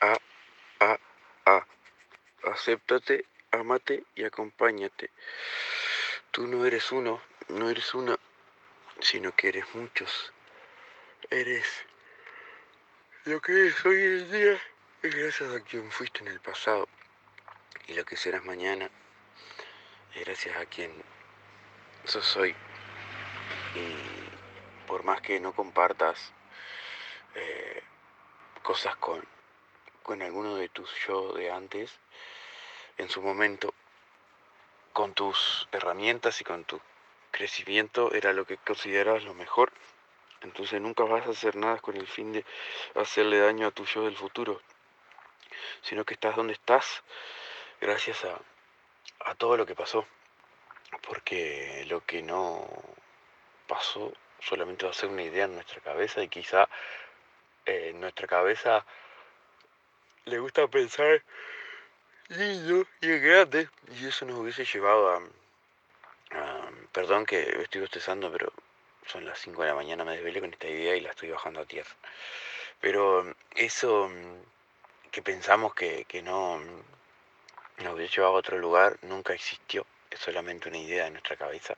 A, A, A. Acéptate, amate y acompáñate. Tú no eres uno, no eres una, sino que eres muchos. Eres lo que eres hoy en día es gracias a quien fuiste en el pasado. Y lo que serás mañana es gracias a quien sos hoy. Y por más que no compartas eh, cosas con, con alguno de tus yo de antes, en su momento, con tus herramientas y con tu crecimiento, era lo que considerabas lo mejor. Entonces nunca vas a hacer nada con el fin de hacerle daño a tu yo del futuro, sino que estás donde estás gracias a, a todo lo que pasó. Porque lo que no pasó solamente va a ser una idea en nuestra cabeza y quizá eh, nuestra cabeza le gusta pensar lindo y grande y eso nos hubiese llevado a, perdón que estoy bostezando pero son las 5 de la mañana me desvelé con esta idea y la estoy bajando a tierra. Pero eso que pensamos que, que no nos hubiese llevado a otro lugar nunca existió. Es solamente una idea en nuestra cabeza.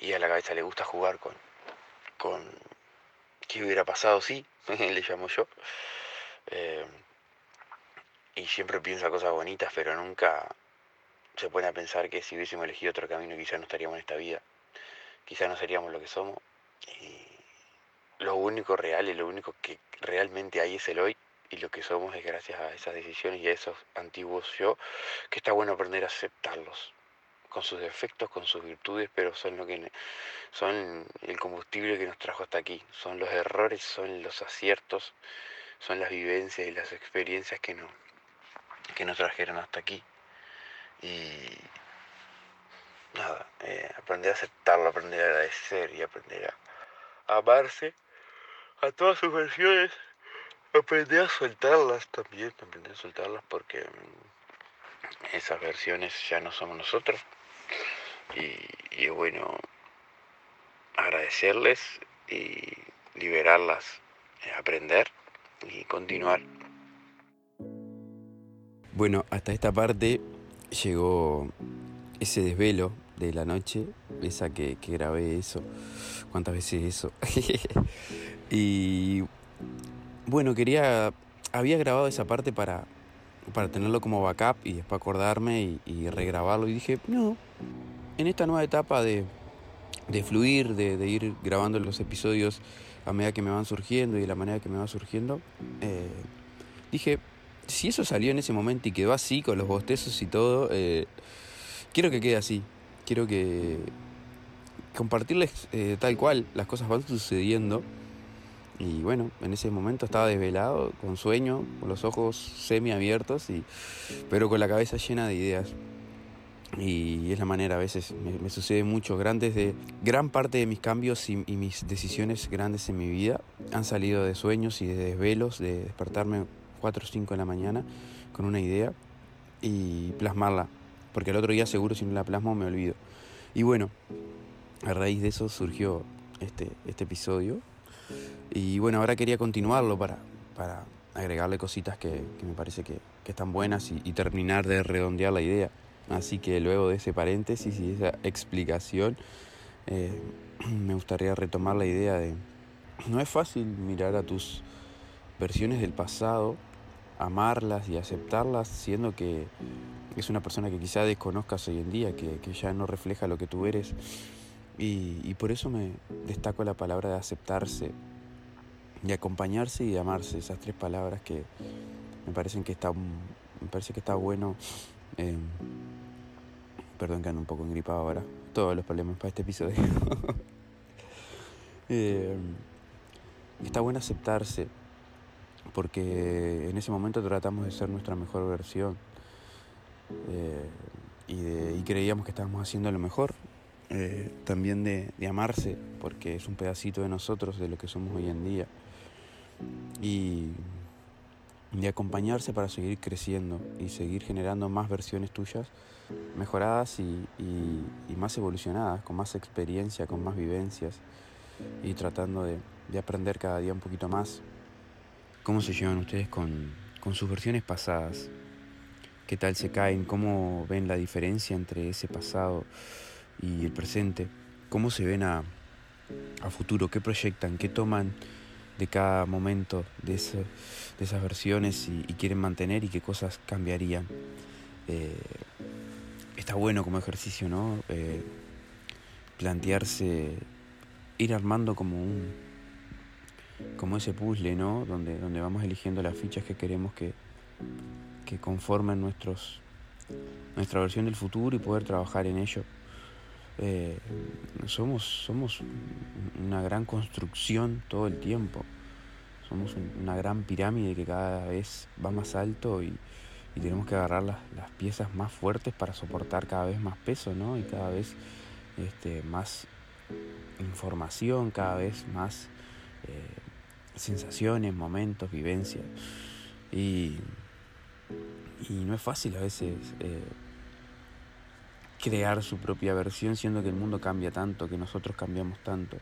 Y a la cabeza le gusta jugar con con qué hubiera pasado si, le llamo yo. Eh, y siempre piensa cosas bonitas, pero nunca se pone a pensar que si hubiésemos elegido otro camino quizás no estaríamos en esta vida, quizás no seríamos lo que somos. Y lo único real y lo único que realmente hay es el hoy y lo que somos es gracias a esas decisiones y a esos antiguos yo, que está bueno aprender a aceptarlos con sus defectos, con sus virtudes, pero son lo que son el combustible que nos trajo hasta aquí. Son los errores, son los aciertos, son las vivencias y las experiencias que nos, que nos trajeron hasta aquí. Y nada, eh, aprender a aceptarlo, aprender a agradecer y aprender a, amarse a todas sus versiones, aprender a soltarlas también, aprender a soltarlas porque mm, esas versiones ya no somos nosotros y, bueno, agradecerles y liberarlas, eh, aprender y continuar. Bueno, hasta esta parte llegó ese desvelo de la noche, esa que, grabé eso, cuántas veces eso. y bueno, quería, había grabado esa parte para, para tenerlo como backup y después acordarme y, regrabarlo y dije, no, en esta nueva etapa de, fluir, de, ir grabando los episodios a medida que me van surgiendo y de la manera que me va surgiendo, eh, dije, si eso salió en ese momento y quedó así, con los bostezos y todo, eh, quiero que quede así. Quiero que compartirles eh, tal cual, las cosas van sucediendo. Y bueno, en ese momento estaba desvelado, con sueño, con los ojos semi abiertos, y, pero con la cabeza llena de ideas y es la manera, a veces me, sucede mucho. Grandes de, gran parte de mis cambios y, mis decisiones grandes en mi vida han salido de sueños y de desvelos, de despertarme 4 o 5 de la mañana con una idea y plasmarla, porque el otro día seguro si no la plasmo me olvido. Y bueno, a raíz de eso surgió este, este episodio. Y bueno, ahora quería continuarlo para, para agregarle cositas que, me parece que, están buenas y terminar de redondear la idea. Así que luego de ese paréntesis y esa explicación, eh, me gustaría retomar la idea de, no es fácil mirar a tus versiones del pasado, amarlas y aceptarlas, siendo que es una persona que quizá desconozcas hoy en día, que, ya no refleja lo que tú eres. Y, por eso me destaco la palabra de aceptarse, y acompañarse y amarse, esas tres palabras que me parecen que está, me parece que está bueno. Eh, Perdón que ando un poco engripado ahora. Todos los problemas para este episodio. Eh, está bueno aceptarse. Porque en ese momento tratamos de ser nuestra mejor versión. Eh, y, creíamos que estábamos haciendo lo mejor. Eh, también de, de amarse. Porque es un pedacito de nosotros, de lo que somos hoy en día. Y de acompañarse para seguir creciendo y seguir generando más versiones tuyas mejoradas y, más evolucionadas, con más experiencia, con más vivencias y tratando de, aprender cada día un poquito más. ¿Cómo se llevan ustedes con, con sus versiones pasadas. ¿Qué tal se caen? ¿Cómo ven la diferencia entre ese pasado y el presente? ¿Cómo se ven a, a futuro? ¿Qué proyectan? ¿Qué toman de cada momento de, esas versiones y, quieren mantener y qué cosas cambiarían? Eh, está bueno como ejercicio, ¿no? Eh, plantearse, ir armando como un, como ese puzzle, ¿no? Donde, donde vamos eligiendo las fichas que queremos que, que conformen nuestros, nuestra versión del futuro y poder trabajar en ello. Eh, somos, somos una gran construcción todo el tiempo. Somos una gran pirámide que cada vez va más alto y, y tenemos que agarrar las, las, piezas más fuertes para soportar cada vez más peso, ¿no? Y cada vez este, más información, cada vez más eh, sensaciones, momentos, vivencias. Y, y no es fácil a veces eh, crear su propia versión, siendo que el mundo cambia tanto, que nosotros cambiamos tanto.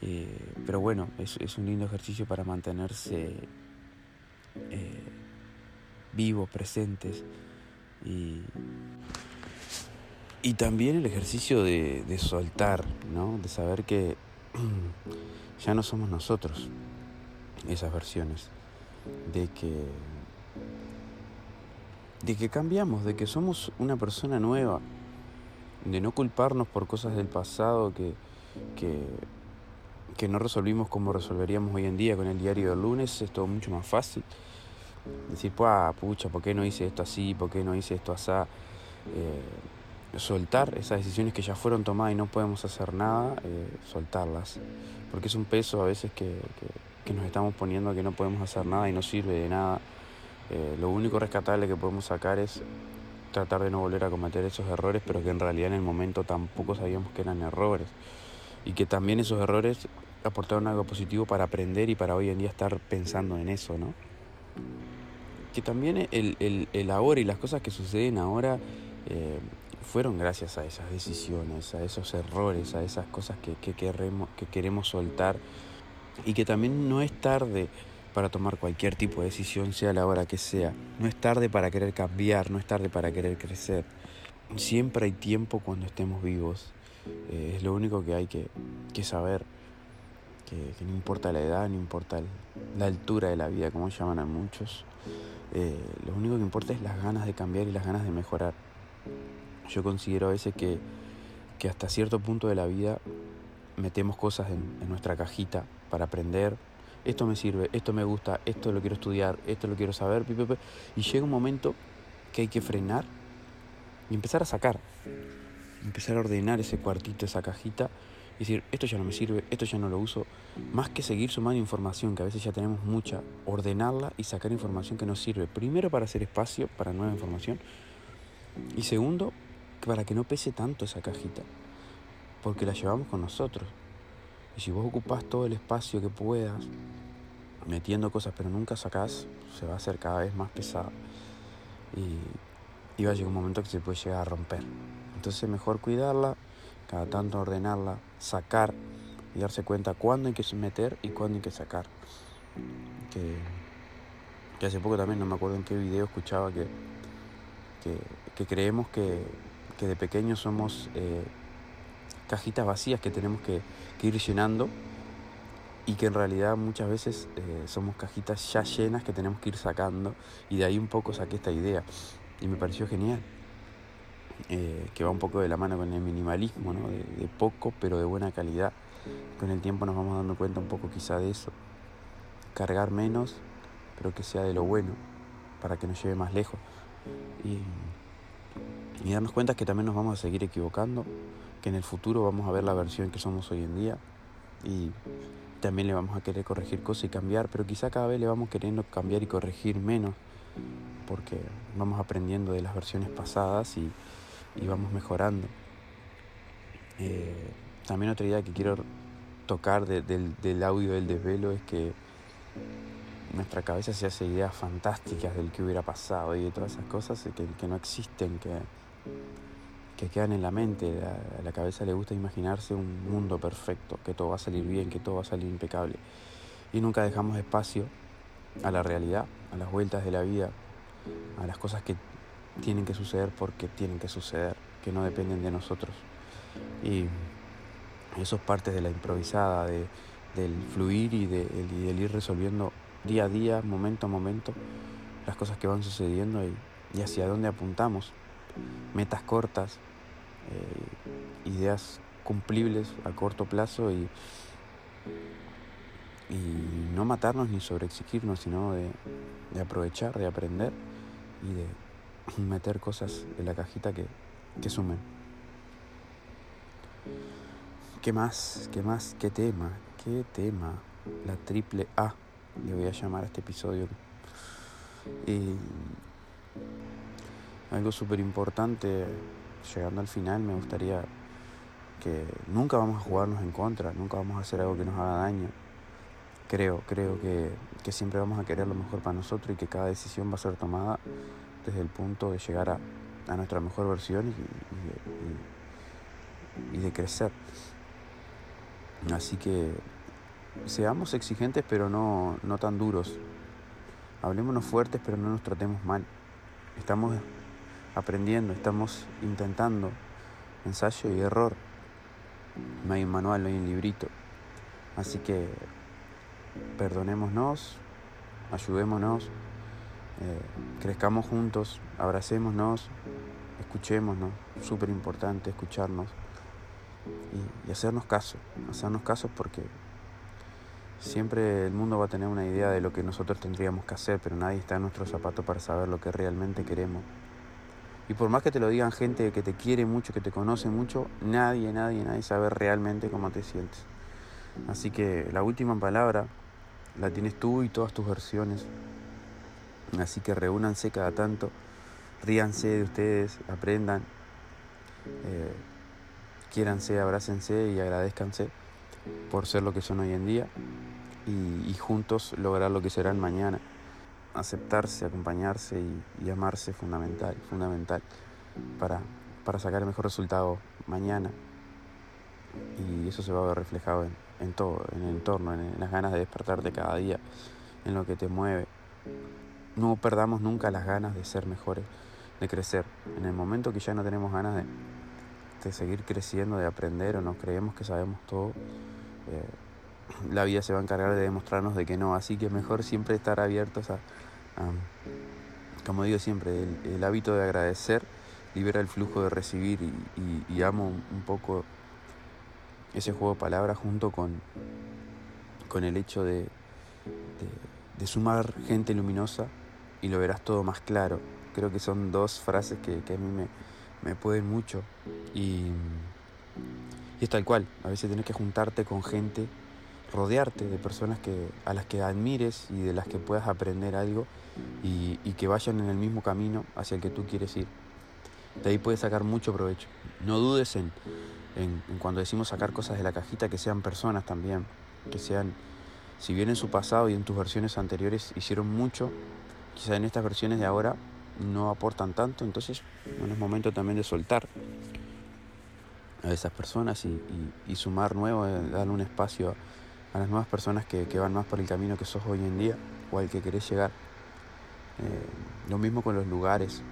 Eh, pero bueno, es, es, un lindo ejercicio para mantenerse eh, vivos, presentes. Y, y también el ejercicio de, de soltar, ¿no? de saber que ya no somos nosotros esas versiones, de que, de que cambiamos, de que somos una persona nueva, de no culparnos por cosas del pasado que, que, que no resolvimos como resolveríamos hoy en día con el diario del lunes, es todo mucho más fácil. Decir, pucha, ¿por qué no hice esto así? ¿Por qué no hice esto así? Eh, soltar esas decisiones que ya fueron tomadas y no podemos hacer nada, eh, soltarlas. Porque es un peso a veces que, que, nos estamos poniendo que no podemos hacer nada y no sirve de nada. Eh, lo único rescatable que podemos sacar es tratar de no volver a cometer esos errores, pero que en realidad en el momento tampoco sabíamos que eran errores. Y que también esos errores aportaron algo positivo para aprender y para hoy en día estar pensando en eso, ¿no? Que también el, el, el ahora y las cosas que suceden ahora eh, fueron gracias a esas decisiones, a esos errores, a esas cosas que, que, queremos, que queremos soltar y que también no es tarde para tomar cualquier tipo de decisión, sea la hora que sea. No es tarde para querer cambiar, no es tarde para querer crecer. Siempre hay tiempo cuando estemos vivos. Eh, es lo único que hay que, saber. Que, que, no importa la edad, no importa la altura de la vida, como llaman a muchos. Eh, lo único que importa es las ganas de cambiar y las ganas de mejorar. Yo considero a veces que, que hasta cierto punto de la vida metemos cosas en, en, nuestra cajita para aprender. Esto me sirve, esto me gusta, esto lo quiero estudiar, esto lo quiero saber. Y llega un momento que hay que frenar y empezar a sacar. Empezar a ordenar ese cuartito, esa cajita. Y decir, esto ya no me sirve, esto ya no lo uso. Más que seguir sumando información, que a veces ya tenemos mucha, ordenarla y sacar información que nos sirve. Primero para hacer espacio para nueva información. Y segundo, para que no pese tanto esa cajita, porque la llevamos con nosotros. Y si vos ocupás todo el espacio que puedas, metiendo cosas pero nunca sacás, se va a hacer cada vez más pesado. Y, y va a llegar un momento que se puede llegar a romper. Entonces mejor cuidarla, cada tanto ordenarla, sacar y darse cuenta cuándo hay que meter y cuándo hay que sacar. Que, que hace poco también, no me acuerdo en qué video escuchaba que, que, que creemos que, que de pequeños somos eh, cajitas vacías que tenemos que, ir llenando y que en realidad muchas veces eh, somos cajitas ya llenas que tenemos que ir sacando y de ahí un poco saqué esta idea y me pareció genial. Eh, que va un poco de la mano con el minimalismo, ¿no? de, de poco pero de buena calidad. Con el tiempo nos vamos dando cuenta un poco quizá de eso. Cargar menos, pero que sea de lo bueno, para que nos lleve más lejos. Y y darnos cuenta que también nos vamos a seguir equivocando, que en el futuro vamos a ver la versión que somos hoy en día y también le vamos a querer corregir cosas y cambiar, pero quizá cada vez le vamos queriendo cambiar y corregir menos porque vamos aprendiendo de las versiones pasadas y, y vamos mejorando. Eh, también otra idea que quiero tocar de, del, del audio del desvelo es que nuestra cabeza se hace ideas fantásticas del que hubiera pasado y de todas esas cosas que, que no existen, que, que quedan en la mente. A la cabeza le gusta imaginarse un mundo perfecto, que todo va a salir bien, que todo va a salir impecable. Y nunca dejamos espacio a la realidad, a las vueltas de la vida, a las cosas que tienen que suceder porque tienen que suceder, que no dependen de nosotros. Y eso es parte de la improvisada, de, del fluir y, de, del ir resolviendo día a día, momento a momento, las cosas que van sucediendo y, hacia dónde apuntamos. Metas cortas, eh, ideas cumplibles a corto plazo y, y no matarnos ni sobreexigirnos, sino de, de aprovechar, de aprender y de meter cosas en la cajita que, que sumen. ¿Qué más? ¿Qué más? ¿Qué tema? ¿Qué tema? La triple A, le voy a llamar a este episodio. Y algo súper importante, llegando al final, me gustaría que nunca vamos a jugarnos en contra, nunca vamos a hacer algo que nos haga daño. Creo, creo que, que siempre vamos a querer lo mejor para nosotros y que cada decisión va a ser tomada desde el punto de llegar a, a nuestra mejor versión y, y, de crecer. Así que seamos exigentes pero no, no tan duros. Hablémonos fuertes pero no nos tratemos mal. Estamos aprendiendo, estamos intentando ensayo y error. No hay un manual, no hay un librito. Así que perdonémonos, ayudémonos eh, crezcamos juntos, abracémonos, escuchémonos, súper importante escucharnos y, hacernos caso, hacernos caso porque siempre el mundo va a tener una idea de lo que nosotros tendríamos que hacer, pero nadie está en nuestro zapato para saber lo que realmente queremos. Y por más que te lo digan gente que te quiere mucho, que te conoce mucho, nadie, nadie, nadie sabe realmente cómo te sientes. Así que la última palabra la tienes tú y todas tus versiones. Así que reúnanse cada tanto, ríanse de ustedes, aprendan, eh, quiéranse, abrácense y agradezcanse por ser lo que son hoy en día y, juntos lograr lo que serán mañana. Aceptarse, acompañarse y, amarse es fundamental, fundamental para, para sacar el mejor resultado mañana. Y eso se va a ver reflejado en, todo, en el entorno, en, en las ganas de despertarte cada día, en lo que te mueve, no perdamos nunca las ganas de ser mejores, de crecer. En el momento que ya no tenemos ganas de, de seguir creciendo, de aprender o nos creemos que sabemos todo, eh, la vida se va a encargar de demostrarnos de que no. Así que mejor siempre estar abiertos a, como digo siempre, el, hábito de agradecer libera el flujo de recibir y, amo un, poco ese juego de palabras junto con, con el hecho de, de sumar gente luminosa y lo verás todo más claro. Creo que son dos frases que, a mí me, me pueden mucho y, es tal cual. A veces tienes que juntarte con gente, rodearte de personas que, a las que admires y de las que puedas aprender algo y, que vayan en el mismo camino hacia el que tú quieres ir. De ahí puedes sacar mucho provecho. No dudes en, en, en cuando decimos sacar cosas de la cajita que sean personas también, que sean, si bien en su pasado y en tus versiones anteriores hicieron mucho, quizá en estas versiones de ahora no aportan tanto, entonces bueno, es momento también de soltar a esas personas y, sumar nuevo, eh, darle un espacio a, las nuevas personas que, van más por el camino que sos hoy en día o al que querés llegar. Eh, lo mismo con los lugares.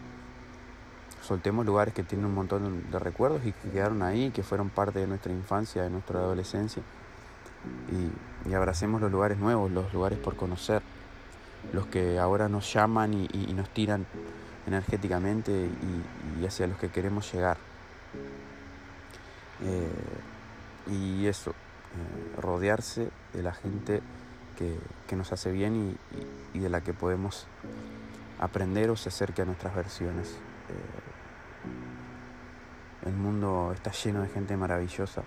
Soltemos lugares que tienen un montón de recuerdos y que quedaron ahí, que fueron parte de nuestra infancia, de nuestra adolescencia. Y, y abracemos los lugares nuevos, los lugares por conocer los que ahora nos llaman y, nos tiran energéticamente y, hacia los que queremos llegar. Eh, y eso, eh, rodearse de la gente que, nos hace bien y, de la que podemos aprender o se acerque a nuestras versiones. Eh, el mundo está lleno de gente maravillosa.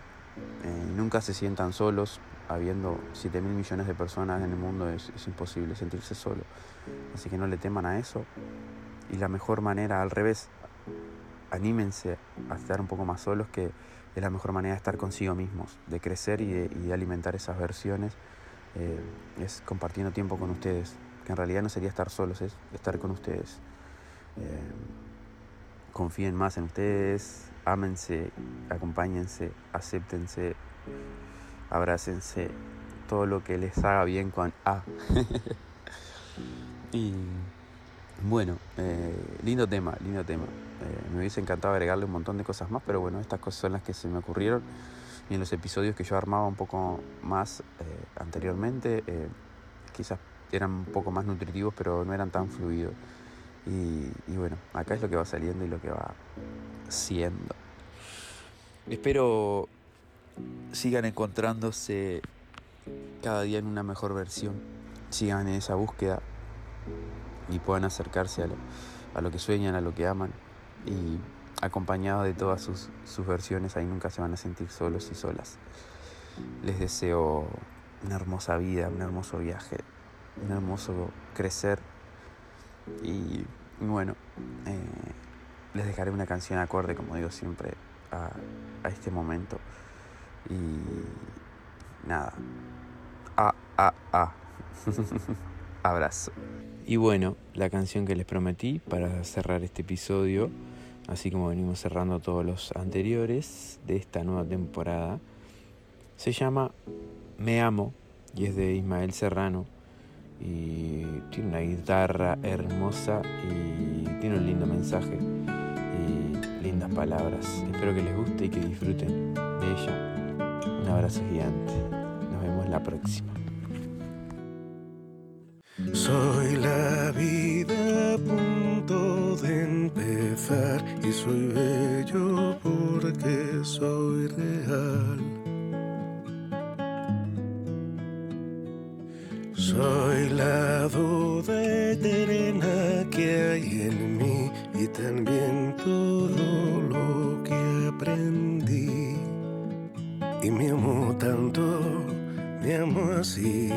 nunca se sientan solos, habiendo 7 mil millones de personas en el mundo es, imposible sentirse solo. Así que no le teman a eso. Y la mejor manera, al revés, anímense a estar un poco más solos, que es la mejor manera de estar consigo mismos, de crecer y de, alimentar esas versiones, eh, es compartiendo tiempo con ustedes, que en realidad no sería estar solos, es estar con ustedes. Eh, confíen más en ustedes, ámense, acompáñense, acéptense abrácense todo lo que les haga bien con A. Y bueno, eh, lindo tema, lindo tema. Eh, me hubiese encantado agregarle un montón de cosas más, pero bueno, estas cosas son las que se me ocurrieron. Y en los episodios que yo armaba un poco más eh, anteriormente, quizás eran un poco más nutritivos, pero no eran tan fluidos. Y, y, bueno, acá es lo que va saliendo y lo que va siendo. Espero sigan encontrándose cada día en una mejor versión, sigan en esa búsqueda y puedan acercarse a lo, a lo que sueñan, a lo que aman y acompañado de todas sus, sus versiones, ahí nunca se van a sentir solos y solas. Les deseo una hermosa vida, un hermoso viaje, un hermoso crecer y bueno, eh, les dejaré una canción acorde, como digo siempre, a, a este momento. Y nada. Ah, ah, ah. Abrazo. Y bueno, la canción que les prometí para cerrar este episodio, así como venimos cerrando todos los anteriores de esta nueva temporada, se llama Me Amo y es de Ismael Serrano y tiene una guitarra hermosa y tiene un lindo mensaje y lindas palabras. Espero que les guste y que disfruten abrazo gigante. Nos vemos la próxima. Soy la vida a punto de empezar y soy bello porque soy real. Y me amo tanto, me amo así.